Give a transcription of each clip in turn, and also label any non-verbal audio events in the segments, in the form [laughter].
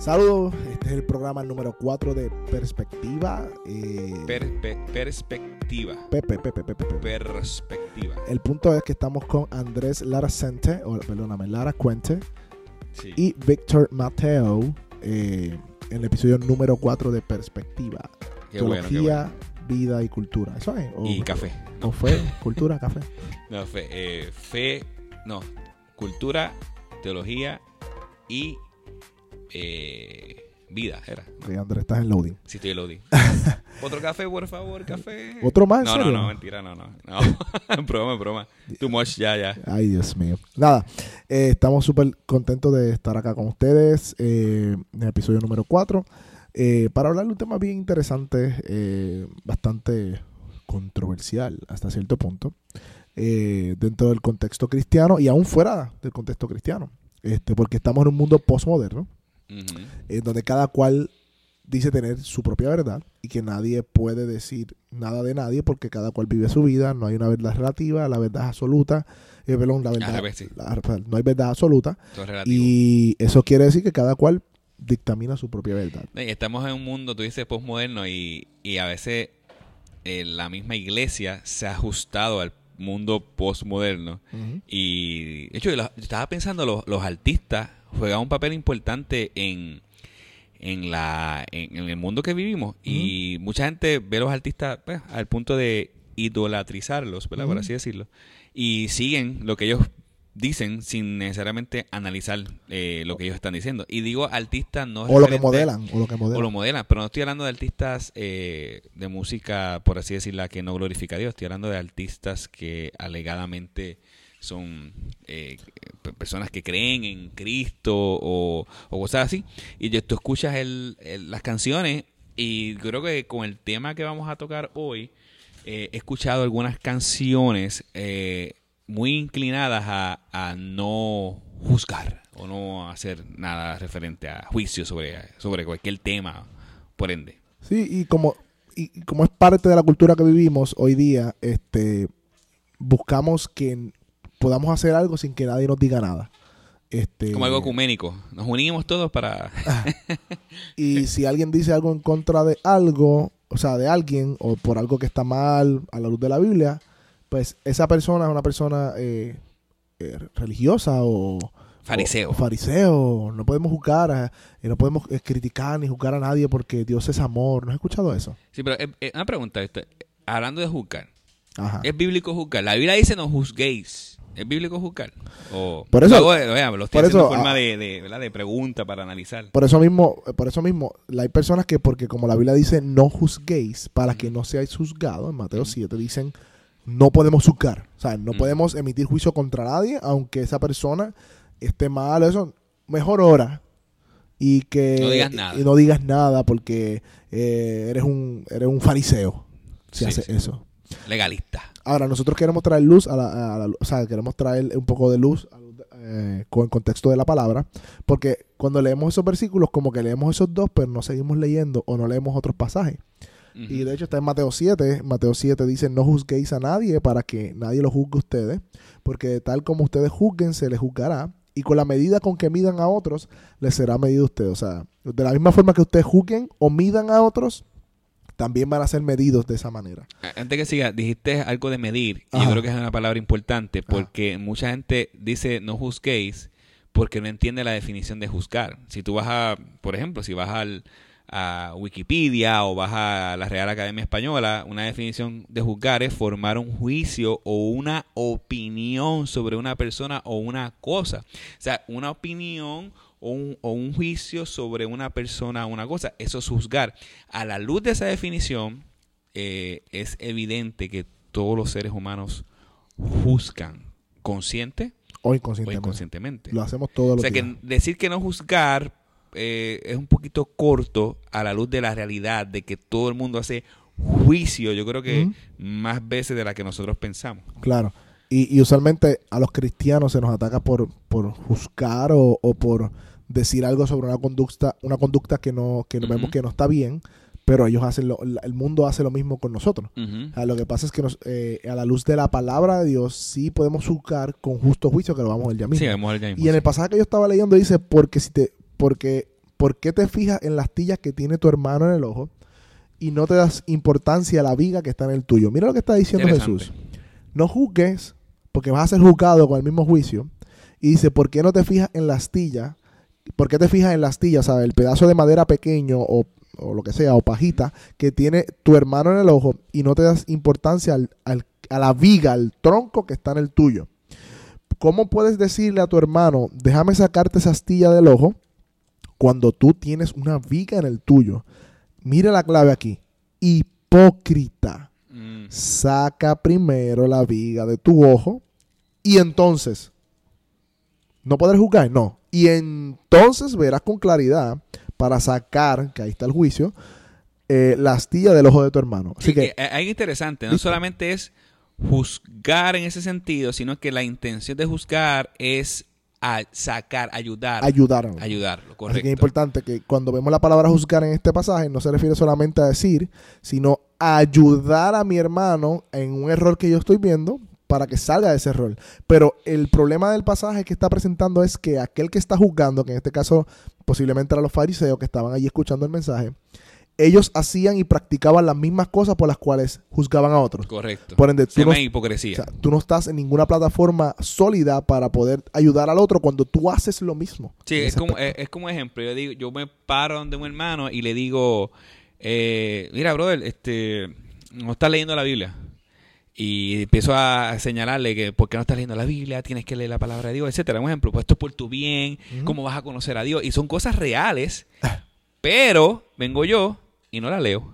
Saludos, este es el programa número 4 de Perspectiva. Eh, Per- pe- perspectiva. Pepe, Pepe, Pepe, Pepe. Perspectiva. El punto es que estamos con Andrés Lara Cente, o perdóname, Lara Cuente Sí. y Víctor Mateo eh, en el episodio número 4 de Perspectiva. qué bueno, qué bueno. vida y cultura. ¿Eso es? ¿O, Y café. ¿O fue? [laughs] ¿Cultura, café? No, fe, eh, fe, no, cultura, teología y eh, vida, era. Sí, Andrés, estás en loading. Si estoy loading. [laughs] Otro café, por favor, café. ¿Otro más? ¿En No, no, no, mentira, no, no. no. [laughs] broma, broma. Too much, ya, ya. Ay, Dios mío. Nada, eh, estamos súper contentos de estar acá con ustedes eh, en el episodio número 4 para hablar de un tema bien interesante, bastante controversial hasta cierto punto, dentro del contexto cristiano y aún fuera del contexto cristiano, este, porque estamos en un mundo postmoderno, En donde cada cual dice tener su propia verdad y que nadie puede decir nada de nadie porque cada cual vive su vida, no hay una verdad relativa, la verdad es absoluta, eh, perdón, la verdad, revés, sí. la- no hay verdad absoluta es y eso quiere decir que cada cual dictamina su propia verdad. Estamos en un mundo, tú dices, postmoderno y, y a veces eh, la misma iglesia se ha ajustado al mundo postmoderno. Y de hecho, yo estaba pensando, los, los artistas juegan un papel importante en, en, la, en, en el mundo que vivimos. Y mucha gente ve a los artistas pues, al punto de idolatrizarlos, ¿verdad? Por así decirlo. Y siguen lo que ellos dicen sin necesariamente analizar eh, lo que ellos están diciendo. Y digo artistas no O lo que modelan, o lo que o modelan. lo modelan, pero no estoy hablando de artistas eh, de música, por así decirla, que no glorifica a Dios. Estoy hablando de artistas que alegadamente son eh, pe- personas que creen en Cristo o, o cosas así. Y tú escuchas el- las canciones y creo que con el tema que vamos a tocar hoy, eh, he escuchado algunas canciones eh, muy inclinadas a, a no juzgar o no hacer nada referente a juicio sobre, sobre cualquier tema, por ende. Sí, y como, y como es parte de la cultura que vivimos hoy día, este buscamos que podamos hacer algo sin que nadie nos diga nada. Este, Como algo ecuménico. Nos unimos todos para... [laughs] Y si alguien dice algo en contra de algo, o sea, de alguien, o por algo que está mal a la luz de la Biblia, pues esa persona es una persona eh, eh, religiosa o Fariseo. o fariseo. No podemos juzgar, a- y no podemos eh, criticar ni juzgar a nadie porque Dios es amor. ¿No has escuchado eso? Sí, pero eh, eh, una pregunta. esto, hablando de juzgar. Ajá. ¿Es bíblico juzgar? La Biblia dice no juzguéis. ¿Es bíblico juzgar? O, Por eso- Lo, hago, vean, lo estoy por haciendo eso, en forma ah, de, de, ¿verdad? de pregunta para analizar. Por eso mismo, por eso mismo, hay personas que porque como la Biblia dice no juzguéis para que no seáis juzgados, en Mateo 7 dicen no podemos juzgar, o sea, no podemos emitir juicio contra nadie, aunque esa persona esté mal, eso mejor ora y que No digas nada. y no digas nada porque eh, eres un eres un fariseo si Sí, haces sí. eso. Legalista. Ahora, nosotros queremos traer luz a la, a la- o sea, queremos traer un poco de luz a eh, con el contexto de la palabra, porque cuando leemos esos versículos, como que leemos esos dos, pero no seguimos leyendo o no leemos otros pasajes. Y de hecho está en Mateo 7, Mateo 7 dice, no juzguéis a nadie para que nadie lo juzgue a ustedes, porque tal como ustedes juzguen, se les juzgará, y con la medida con que midan a otros, les será medido a ustedes. O sea, de la misma forma que ustedes juzguen o midan a otros, también van a ser medidos de esa manera. Antes que siga, dijiste algo de medir. Y yo creo que es una palabra importante porque mucha gente dice no juzguéis porque no entiende la definición de juzgar. Si tú vas a, por ejemplo, si vas al, a Wikipedia o vas a la Real Academia Española, una definición de juzgar es formar un juicio o una opinión sobre una persona o una cosa. O sea, una opinión o un, o un juicio sobre una persona o una cosa. Eso es juzgar. A la luz de esa definición, eh, es evidente que todos los seres humanos juzgan consciente O o inconscientemente. inconscientemente. Lo hacemos todos O los sea días. que decir que no juzgar eh, es un poquito corto a la luz de la realidad de que todo el mundo hace juicio, yo creo que más veces de la que nosotros pensamos. Claro. Y, y usualmente a los cristianos se nos ataca por, por juzgar o, o por decir algo sobre una conducta, una conducta que no, que vemos que no está bien, pero ellos hacen lo, el mundo hace lo mismo con nosotros. O sea, lo que pasa es que nos, eh, a la luz de la palabra de Dios sí podemos juzgar con justo juicio, que lo vamos a ver ya mismo. Sí, vamos a ver ya mismo, y en el pasaje que yo estaba leyendo dice, porque si te, porque ¿por qué te fijas en las astillas que tiene tu hermano en el ojo y no te das importancia a la viga que está en el tuyo? Mira lo que está diciendo. Jesús. No juzgues, porque vas a ser juzgado con el mismo juicio. Y dice, ¿por qué no te fijas en la astilla? ¿Por qué te fijas en la astilla, sabes? El pedazo de madera pequeño o, o lo que sea, o pajita, que tiene tu hermano en el ojo y no te das importancia al- al- a la viga, al tronco que está en el tuyo. ¿Cómo puedes decirle a tu hermano, déjame sacarte esa astilla del ojo cuando tú tienes una viga en el tuyo? Mira la clave aquí. Hipócrita. Mm, Saca primero la viga de tu ojo y entonces no podrás juzgar, no. Y entonces verás con claridad para sacar, que ahí está el juicio, eh, la astilla del ojo de tu hermano. Así Sí, que, que, eh, algo interesante, no solamente es juzgar en ese sentido, sino que la intención de juzgar es a sacar, ayudar, ayudar. ayudarlo, Así correcto. que es importante que cuando vemos la palabra juzgar en este pasaje, no se refiere solamente a decir, sino a ayudar a mi hermano en un error que yo estoy viendo para que salga de ese error. Pero el problema del pasaje que está presentando es que aquel que está juzgando, que en este caso posiblemente eran los fariseos que estaban allí escuchando el mensaje, ellos hacían y practicaban las mismas cosas por las cuales juzgaban a otros. Correcto. Por ende, tú no, hipocresía. o sea, tú no estás en ninguna plataforma sólida para poder ayudar al otro cuando tú haces lo mismo. Sí, es como, es, es como ejemplo. Yo digo, yo me paro donde un hermano y le digo, eh, mira, brother, este, no estás leyendo la Biblia. Y empiezo a señalarle que por qué no estás leyendo la Biblia, tienes que leer la palabra de Dios, etcétera. Un ejemplo, pues esto es por tu bien, Ujú. cómo vas a conocer a Dios. Y son cosas reales, pero vengo yo y no la leo.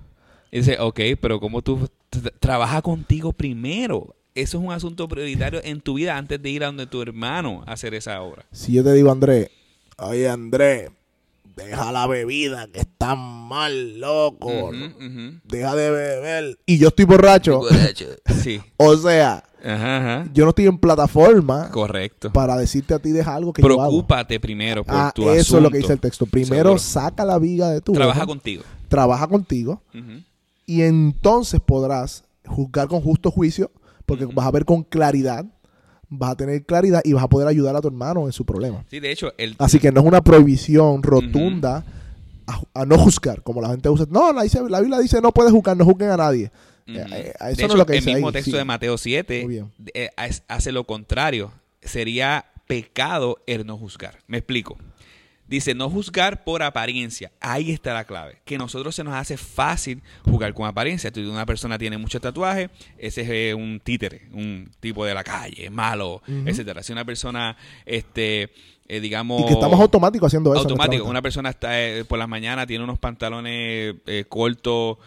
Y dice, ok, pero como tú t- trabaja contigo primero. Eso es un asunto prioritario en tu vida antes de ir a donde tu hermano a hacer esa obra. Si yo te digo, Andrés, oye, Andrés, deja la bebida que está mal, loco. Deja de beber. Y yo estoy borracho. [laughs] Sí. O sea, Ajá, ajá. yo no estoy en plataforma Correcto. para decirte a ti deja algo que yo hago. Preocúpate primero por Ah, tu eso asunto. es lo que dice el texto. Primero Seguro. saca la viga de tu Trabaja ojo, contigo. trabaja contigo y entonces podrás juzgar con justo juicio porque vas a ver con claridad, vas a tener claridad y vas a poder ayudar a tu hermano en su problema. Sí, de hecho, el, Así que no es una prohibición rotunda a, a no juzgar, como la gente usa. No, la, dice- la Biblia dice no puedes juzgar, no juzguen a nadie. Ujú. Eh, eso de no hecho, es lo que el mismo ahí, texto sí. de Mateo 7 Muy bien. eh, hace lo contrario. Sería pecado el no juzgar. Me explico. Dice, no juzgar por apariencia. Ahí está la clave. Que nosotros se nos hace fácil jugar con apariencia. Una persona tiene mucho tatuaje, ese es eh, un títere, un tipo de la calle, malo, etcétera. Si una persona, este, eh, digamos... Y que estamos automáticos haciendo eso. automático. Una persona está eh, por las mañanas, tiene unos pantalones eh, cortos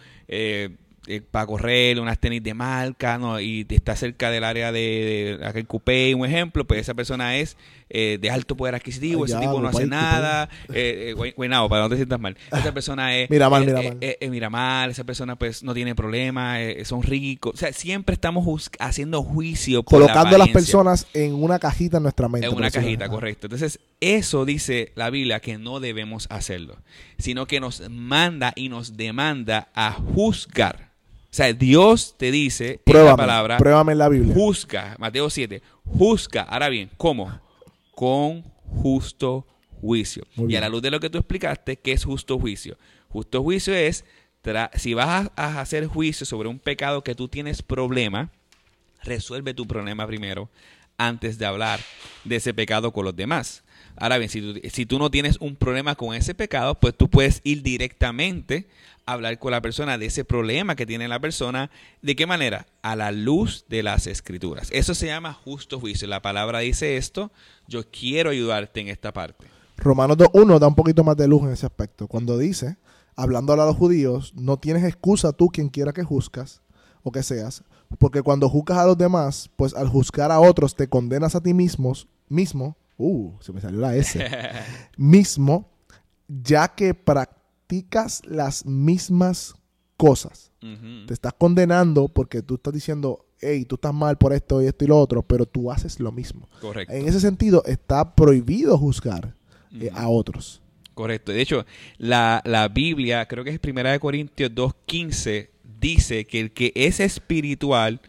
eh, para correr, unas tenis de marca, ¿no? y está cerca del área de, de aquel coupé, un ejemplo, pues esa persona es eh, de alto poder adquisitivo, Ay, ese ya, tipo no hace nada, eh, eh, para no te sientas mal. [laughs] Esa persona es... Mira mal, eh, mira mal. mira mal, esa persona pues no tiene problema, eh, son ricos, o sea, siempre estamos haciendo juicio por la Colocando a las personas en una cajita en nuestra mente. En una cajita, correcto. Entonces, eso dice la Biblia que no debemos hacerlo, sino que nos manda y nos demanda a juzgar. O sea, Dios te dice en Pruébame, la palabra, pruébame en la Biblia. juzga, Mateo 7, juzga. Ahora bien, ¿cómo? Con justo juicio. Y a la luz de lo que tú explicaste, ¿qué es justo juicio? Justo juicio es, si vas a, a hacer juicio sobre un pecado que tú tienes problema, resuelve tu problema primero antes de hablar de ese pecado con los demás. Ahora bien, si tú, si tú no tienes un problema con ese pecado, pues tú puedes ir directamente a hablar con la persona de ese problema que tiene la persona. ¿De qué manera? A la luz de las escrituras. Eso se llama justo juicio. La palabra dice esto. Yo quiero ayudarte en esta parte. Romanos 2.1 da un poquito más de luz en ese aspecto. Cuando dice, hablando a los judíos, no tienes excusa tú quien quiera que juzgas o que seas, porque cuando juzgas a los demás, pues al juzgar a otros te condenas a ti mismos, mismo, uh, se me salió la S, [laughs] mismo, ya que practicas las mismas cosas. Te estás condenando porque tú estás diciendo, hey, tú estás mal por esto y esto y lo otro, pero tú haces lo mismo. Correcto. En ese sentido, está prohibido juzgar eh, a otros. Correcto. De hecho, la, la Biblia, creo que es Primera de Corintios 2.15, dice que el que es espiritual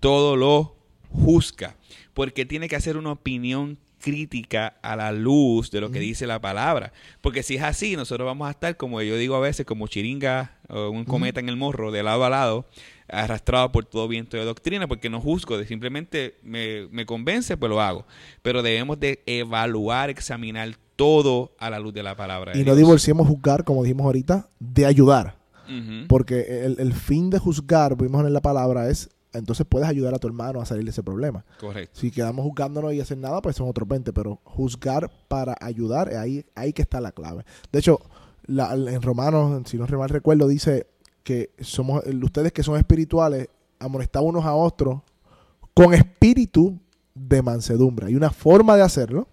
todo lo juzga, porque tiene que hacer una opinión crítica a la luz de lo que dice la palabra. Porque si es así, nosotros vamos a estar, como yo digo a veces, como chiringa o un cometa en el morro, de lado a lado, arrastrado por todo viento de doctrina, porque no juzgo, de simplemente me, me convence, pues lo hago. Pero debemos de evaluar, examinar todo a la luz de la palabra. de Y no divorciemos juzgar, como dijimos ahorita, de ayudar. Porque el, el fin de juzgar, vimos en la palabra, es entonces puedes ayudar a tu hermano a salir de ese problema. Correcto. Si quedamos juzgándonos y hacer nada, pues son otros 20. Pero juzgar para ayudar, ahí, ahí que está la clave. De hecho, la- en Romanos, si no mal recuerdo, dice que somos ustedes que son espirituales, amonestad unos a otros con espíritu de mansedumbre. Hay una forma de hacerlo,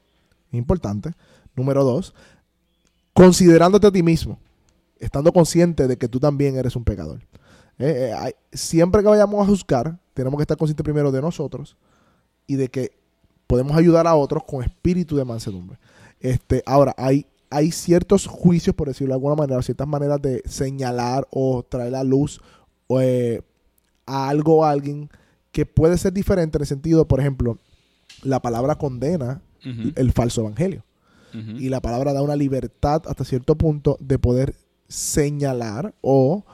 importante. Número dos, considerándote a ti mismo, estando consciente de que tú también eres un pecador. Eh, eh, hay- siempre que vayamos a juzgar, tenemos que estar conscientes primero de nosotros y de que podemos ayudar a otros con espíritu de mansedumbre. Este, ahora, hay, hay ciertos juicios, por decirlo de alguna manera, ciertas maneras de señalar o traer a luz eh, a algo o a alguien que puede ser diferente en el sentido, por ejemplo, la palabra condena el falso evangelio. Y la palabra da una libertad hasta cierto punto de poder señalar o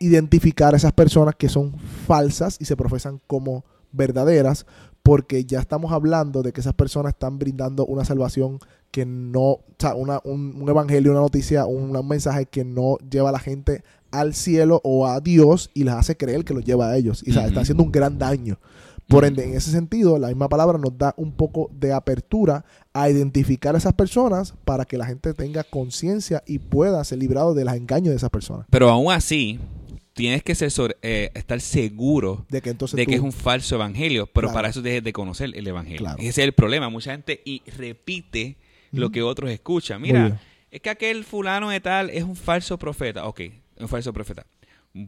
identificar a esas personas que son falsas y se profesan como verdaderas, porque ya estamos hablando de que esas personas están brindando una salvación que no, o sea, una- un, un evangelio, una noticia, un, un mensaje que no lleva a la gente al cielo o a Dios y les hace creer que los lleva a ellos. Y o sea, Ujú. está haciendo un gran daño. Por ende, en ese sentido, la misma palabra nos da un poco de apertura a identificar a esas personas para que la gente tenga conciencia y pueda ser librado de los engaños de esas personas. Pero aún así, tienes que ser sobre- eh, estar seguro De que entonces de tú- que es un falso evangelio, pero Claro. para eso debes de conocer el evangelio. Claro. Ese es el problema. Mucha gente y repite lo que otros escuchan. Mira, es que aquel fulano de tal es un falso profeta. Ok, un falso profeta.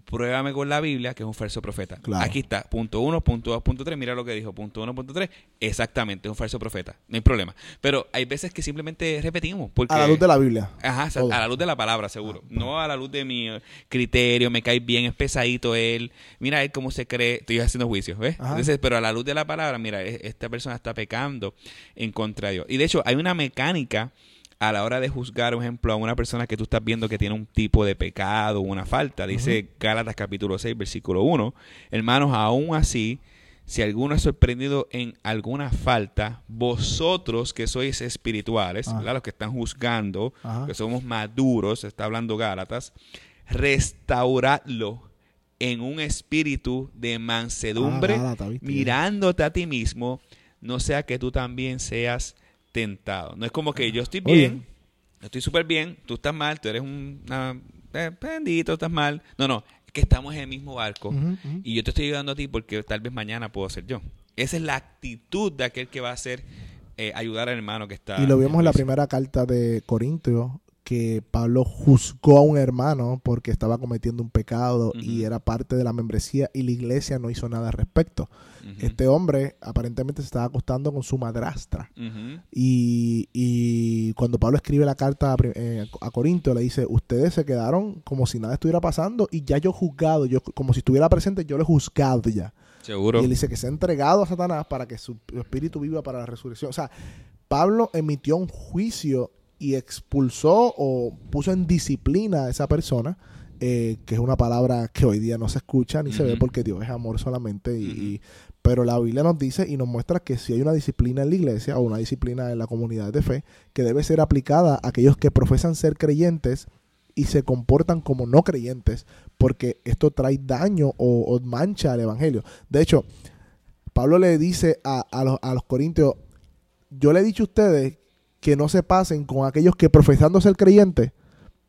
Pruébame con la Biblia que es un falso profeta. Claro. Aquí está, punto uno, punto dos, punto tres. Mira lo que dijo, punto uno, punto tres. Exactamente, es un falso profeta. No hay problema. Pero hay veces que simplemente repetimos. Porque, a la luz de la Biblia. Ajá, Todo. a la luz de la palabra, seguro. No a la luz de mi criterio, me cae bien, es pesadito él. Mira él cómo se cree. Estoy haciendo juicios, ¿ves? Ajá. Entonces, pero a la luz de la palabra, mira, e- esta persona está pecando en contra de Dios. Y de hecho, hay una mecánica a la hora de juzgar, por ejemplo, a una persona que tú estás viendo que tiene un tipo de pecado una falta. Dice Gálatas capítulo 6, versículo 1. Hermanos, aún así, si alguno es sorprendido en alguna falta, vosotros que sois espirituales, Ah. los que están juzgando, Ajá. que somos maduros, está hablando Gálatas, restauradlo en un espíritu de mansedumbre, Ah, mirándote a ti mismo, no sea que tú también seas tentado. No es como que yo estoy bien, yo estoy súper bien, tú estás mal, tú eres un eh, bendito, estás mal. No, no, es que estamos en el mismo barco y yo te estoy ayudando a ti porque tal vez mañana puedo ser yo. Esa es la actitud de aquel que va a hacer eh, ayudar al hermano que está. Y lo vimos en la juicio. primera carta de Corintios, que Pablo juzgó a un hermano porque estaba cometiendo un pecado y era parte de la membresía y la iglesia no hizo nada al respecto. Este hombre aparentemente se estaba acostando con su madrastra. Y, y cuando Pablo escribe la carta a, eh, a Corinto, le dice, ustedes se quedaron como si nada estuviera pasando y ya yo he juzgado, yo como si estuviera presente, yo lo he juzgado ya. Seguro. Y él dice que se ha entregado a Satanás para que su espíritu viva para la resurrección. O sea, Pablo emitió un juicio y expulsó o puso en disciplina a esa persona, eh, que es una palabra que hoy día no se escucha ni se ve porque Dios es amor solamente. Y, pero la Biblia nos dice y nos muestra que si hay una disciplina en la iglesia o una disciplina en la comunidad de fe que debe ser aplicada a aquellos que profesan ser creyentes y se comportan como no creyentes, porque esto trae daño o, o mancha al evangelio. De hecho, Pablo le dice a, a los, a los corintios, yo le he dicho a ustedes que no se pasen con aquellos que profesando ser creyentes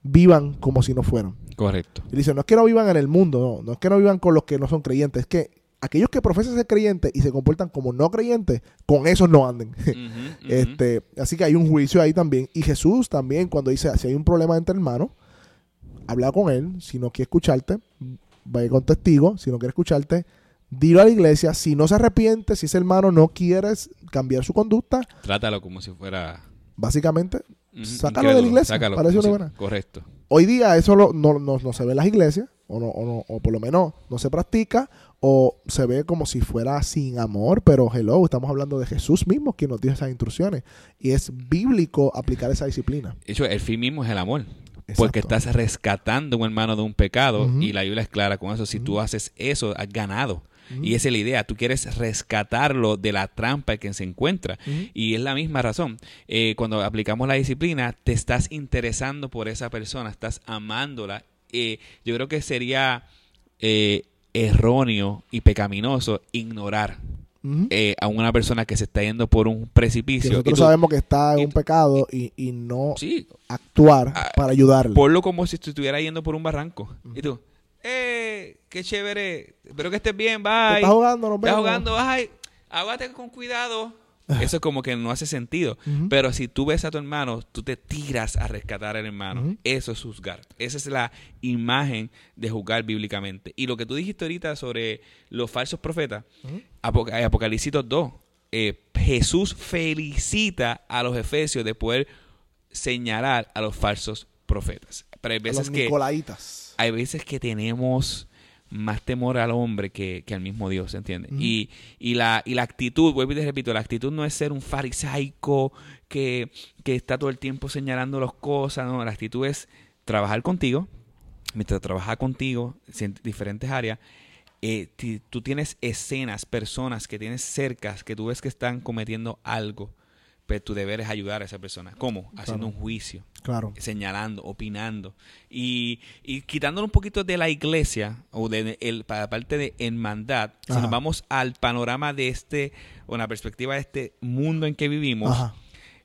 vivan como si no fueran. Correcto. Y dice, no es que no vivan en el mundo, no, no es que no vivan con los que no son creyentes, es que aquellos que profesan ser creyentes y se comportan como no creyentes, con esos no anden. [laughs] Este, así que hay un juicio ahí también. Y Jesús también, cuando dice, si hay un problema entre hermanos, habla con él. Si no quiere escucharte, vaya con testigo. Si no quiere escucharte, dilo a la iglesia. Si no se arrepiente, si ese hermano no quiere cambiar su conducta, Trátalo como si fuera. Básicamente, Sácalo de la iglesia, sácalo parece una buena. Correcto. hoy día eso lo- no, no- no se ve en las iglesias, o, no, o, no- o por lo menos no se practica, o se ve como si fuera sin amor, pero hello, estamos hablando de Jesús mismo quien nos dio esas instrucciones y es bíblico aplicar esa disciplina. De hecho, el fin mismo es el amor. Porque estás rescatando a un hermano de un pecado y la Biblia es clara con eso. Si tú haces eso, has ganado. Y esa es la idea, tú quieres rescatarlo de la trampa en que se encuentra. Y es la misma razón. Eh, cuando aplicamos la disciplina, te estás interesando por esa persona, estás amándola. Eh, yo creo que sería eh, erróneo y pecaminoso ignorar eh, a una persona que se está yendo por un precipicio. nosotros sabemos que está en un pecado y, no actuar ah, para ayudarle. Ponlo como si estuviera yendo por un barranco. Y tú, ¡eh! ¡Qué chévere! Espero que estés bien, bye. Estás jugando, Estás jugando, bye. Aguante con cuidado. Eso como que no hace sentido. Pero si tú ves a tu hermano, tú te tiras a rescatar al hermano. Eso es juzgar. Esa es la imagen de juzgar bíblicamente. Y lo que tú dijiste ahorita sobre los falsos profetas, Apocalipsis 2, eh, Jesús felicita a los efesios de poder señalar a los falsos profetas. Pero hay veces que... Hay veces que tenemos más temor al hombre que, al mismo Dios, ¿entiendes? y, y, la, y la actitud, vuelvo y te repito, la actitud no es ser un farisaico que, está todo el tiempo señalando las cosas, no, la actitud es trabajar contigo, mientras trabaja contigo en diferentes áreas, eh, tú tienes escenas, personas que tienes cercas, que tú ves que están cometiendo algo tu deber es ayudar a esa persona. ¿Cómo? Haciendo un juicio. Claro. Señalando, opinando. Y, y quitándolo un poquito de la iglesia, o de el, para parte de hermandad, si nos vamos al panorama de este, o la perspectiva de este mundo en que vivimos,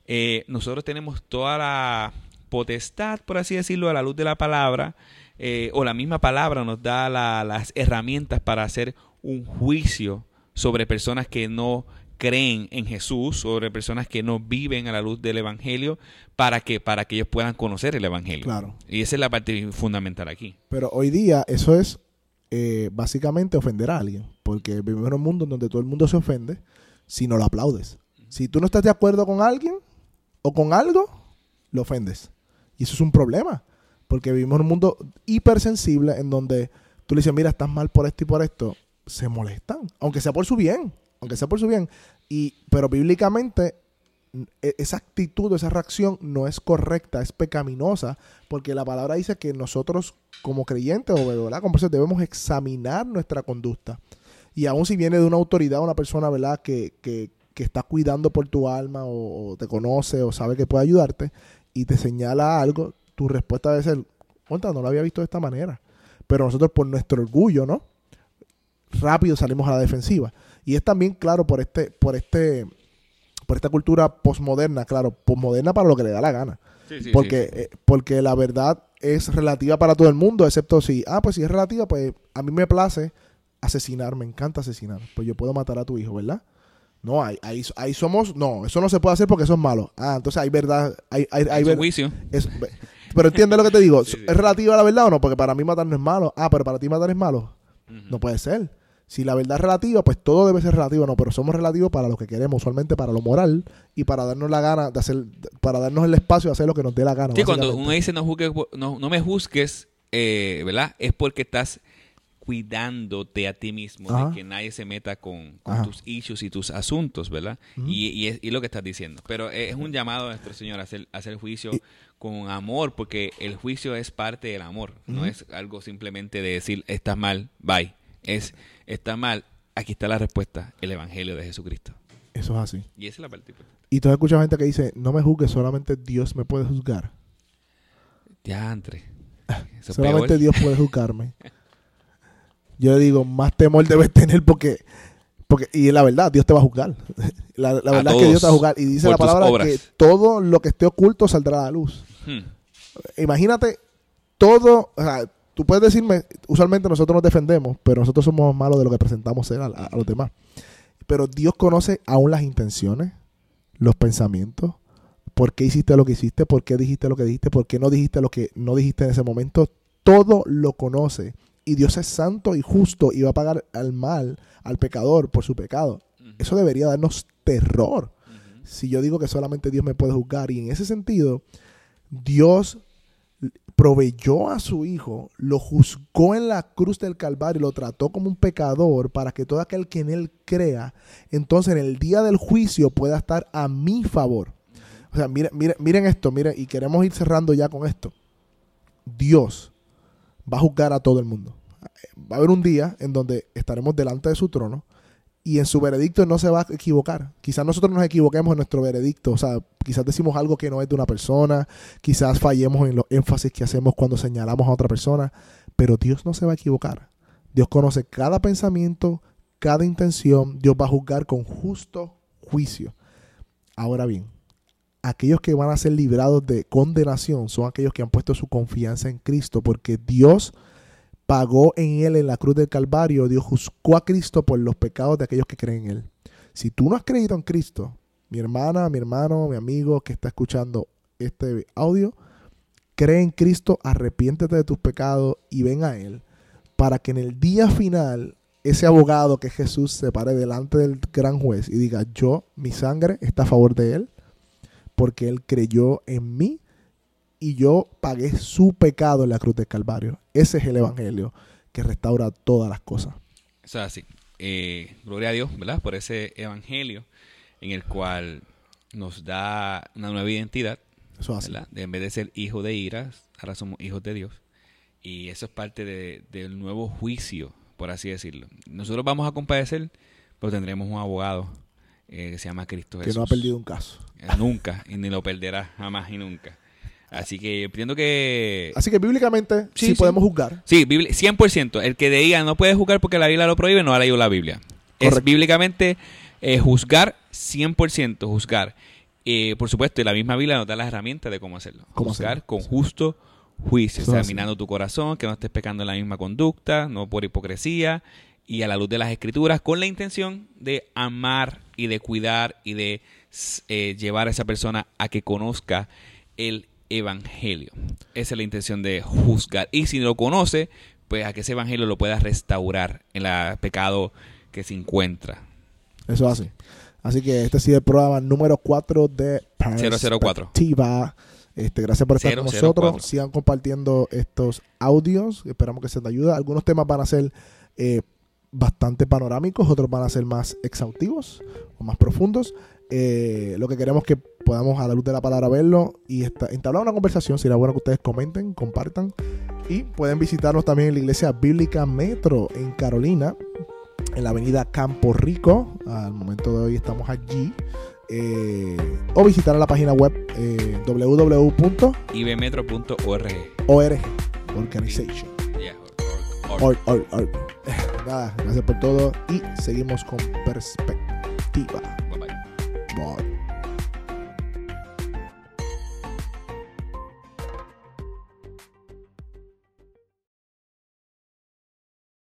eh, nosotros tenemos toda la potestad, por así decirlo, a la luz de la palabra, eh, o la misma palabra nos da las herramientas para hacer un juicio sobre personas que no creen en Jesús, sobre personas que no viven a la luz del Evangelio, para que, para que ellos puedan conocer el Evangelio. Claro. Y esa es la parte fundamental aquí. Pero hoy día eso es eh, básicamente ofender a alguien, porque vivimos en un mundo donde todo el mundo se ofende si no lo aplaudes. Si tú no estás de acuerdo con alguien o con algo, lo ofendes. Y eso es un problema, porque vivimos en un mundo hipersensible en donde tú le dices, mira, estás mal por esto y por esto, se molestan, aunque sea por su bien aunque sea por su bien. Y, pero bíblicamente e, esa actitud, esa reacción no es correcta, es pecaminosa, porque la palabra dice que nosotros como creyentes o ¿verdad? como debemos examinar nuestra conducta. Y aun si viene de una autoridad, una persona ¿verdad? Que, que, que está cuidando por tu alma o, te conoce o sabe que puede ayudarte y te señala algo, tu respuesta debe ser, no lo había visto de esta manera. Pero nosotros por nuestro orgullo, ¿no? Rápido salimos a la defensiva. Y es también, claro, por este, por este, por esta cultura posmoderna, claro, posmoderna para lo que le da la gana. porque, eh, porque la verdad es relativa para todo el mundo, excepto si, ah, pues si es relativa, pues a mí me place asesinar, me encanta asesinar. Pues yo puedo matar a tu hijo, ¿verdad? No, ahí, ahí, ahí somos, no, eso no se puede hacer porque eso es malo. Ah, entonces hay verdad, hay, hay, hay juicio. pero entiende lo que te digo, [laughs] ¿es relativa a la verdad o no? Porque para mí matar no es malo. Ah, pero para ti matar es malo. No puede ser. Si la verdad es relativa, pues todo debe ser relativo, no, pero somos relativos para lo que queremos, usualmente para lo moral y para darnos la gana de hacer, para darnos el espacio de hacer lo que nos dé la gana. Sí, cuando uno dice no, no, me juzgues, eh, ¿verdad? Es porque estás cuidándote a ti mismo, de que nadie se meta con, tus issues y tus asuntos, ¿verdad? y, es, lo que estás diciendo. Pero es un llamado a nuestro Señor a hacer, hacer juicio con amor, porque el juicio es parte del amor, no es algo simplemente de decir, estás mal, bye es, está mal, aquí está la respuesta, el Evangelio de Jesucristo. Eso es así. Y esa es la parte. Y tú escuchas gente que dice, no me juzgues, solamente Dios me puede juzgar. Ya, [laughs] entre. solamente Dios puede juzgarme. [laughs] Yo digo, más temor debes tener porque, porque y la verdad, Dios te va a juzgar. [laughs] La, verdad es que Dios te va a juzgar. Y dice la palabra que todo lo que esté oculto saldrá a la luz. Hmm. Imagínate todo, o sea, tú puedes decirme, usualmente nosotros nos defendemos, pero nosotros somos malos de lo que presentamos ser a, los demás. Pero Dios conoce aún las intenciones, los pensamientos, por qué hiciste lo que hiciste, por qué dijiste lo que dijiste, por qué no dijiste lo que no dijiste en ese momento. Todo lo conoce. Y Dios es santo y justo y va a pagar al mal, al pecador, por su pecado. Eso debería darnos terror. Si yo digo que solamente Dios me puede juzgar. Y en ese sentido, Dios proveyó a su hijo, lo juzgó en la cruz del Calvario, lo trató como un pecador para que todo aquel que en él crea, entonces en el día del juicio pueda estar a mi favor. O sea, miren, miren, miren esto, miren, y queremos ir cerrando ya con esto. Dios va a juzgar a todo el mundo. Va a haber un día en donde estaremos delante de su trono y en su veredicto no se va a equivocar. Quizás nosotros nos equivoquemos en nuestro veredicto, o sea, quizás decimos algo que no es de una persona, quizás fallemos en los énfasis que hacemos cuando señalamos a otra persona, pero Dios no se va a equivocar. Dios conoce cada pensamiento, cada intención, Dios va a juzgar con justo juicio. Ahora bien, aquellos que van a ser librados de condenación son aquellos que han puesto su confianza en Cristo, porque Dios pagó en Él en la cruz del Calvario, Dios juzgó a Cristo por los pecados de aquellos que creen en Él. Si tú no has creído en Cristo, mi hermana, mi hermano, mi amigo que está escuchando este audio, cree en Cristo, arrepiéntete de tus pecados y ven a Él, para que en el día final ese abogado que es Jesús se pare delante del gran juez y diga, yo, mi sangre está a favor de Él, porque Él creyó en mí y yo pagué su pecado en la cruz del Calvario. Ese es el Evangelio que restaura todas las cosas. Eso es así. Eh, gloria a Dios, ¿verdad? Por ese Evangelio en el cual nos da una nueva identidad. Eso es así. ¿verdad? De, en vez de ser hijo de iras, ahora somos hijos de Dios. Y eso es parte de- del nuevo juicio, por así decirlo. Nosotros vamos a compadecer, pero tendremos un abogado eh, que se llama Cristo Que Jesús. no ha perdido un caso. Eh, Nunca, y ni lo perderá jamás y nunca. Así que yo entiendo que... Así que bíblicamente sí, Sí, sí. podemos juzgar. Sí, Biblia- 100%. El que diga no puede juzgar porque la Biblia lo prohíbe, no ha leído la Biblia. Es bíblicamente eh, juzgar, 100% juzgar. Eh, por supuesto, y la misma Biblia nos da las herramientas de cómo hacerlo. ¿Cómo juzgar hacerlo? con justo juicio, Eso examinando tu corazón, que no estés pecando en la misma conducta, no por hipocresía, y a la luz de las escrituras, con la intención de amar y de cuidar y de eh, llevar a esa persona a que conozca el evangelio. Esa es la intención de juzgar. Y si lo conoce, pues a que ese evangelio lo pueda restaurar en el pecado que se encuentra. Eso es así. Así que este ha sido el programa número 4 de 004. Perspectiva. Este, gracias por estar con 004. nosotros. Sigan compartiendo estos audios. Esperamos que se te ayude. Algunos temas van a ser eh, bastante panorámicos, otros van a ser más exhaustivos o más profundos. Eh, lo que queremos es que podamos a la luz de la palabra verlo y esta- entablar una conversación. Sería bueno que ustedes comenten, compartan. Y pueden visitarnos también en la iglesia bíblica Metro en Carolina, en la avenida Campo Rico. Al momento de hoy estamos allí. Eh, o visitar la página web eh, www.org ibmetro.org. organization. Yeah, or- or- or- Org, org, org. Nada, gracias por todo y seguimos con perspectiva. Bye-bye. Bye.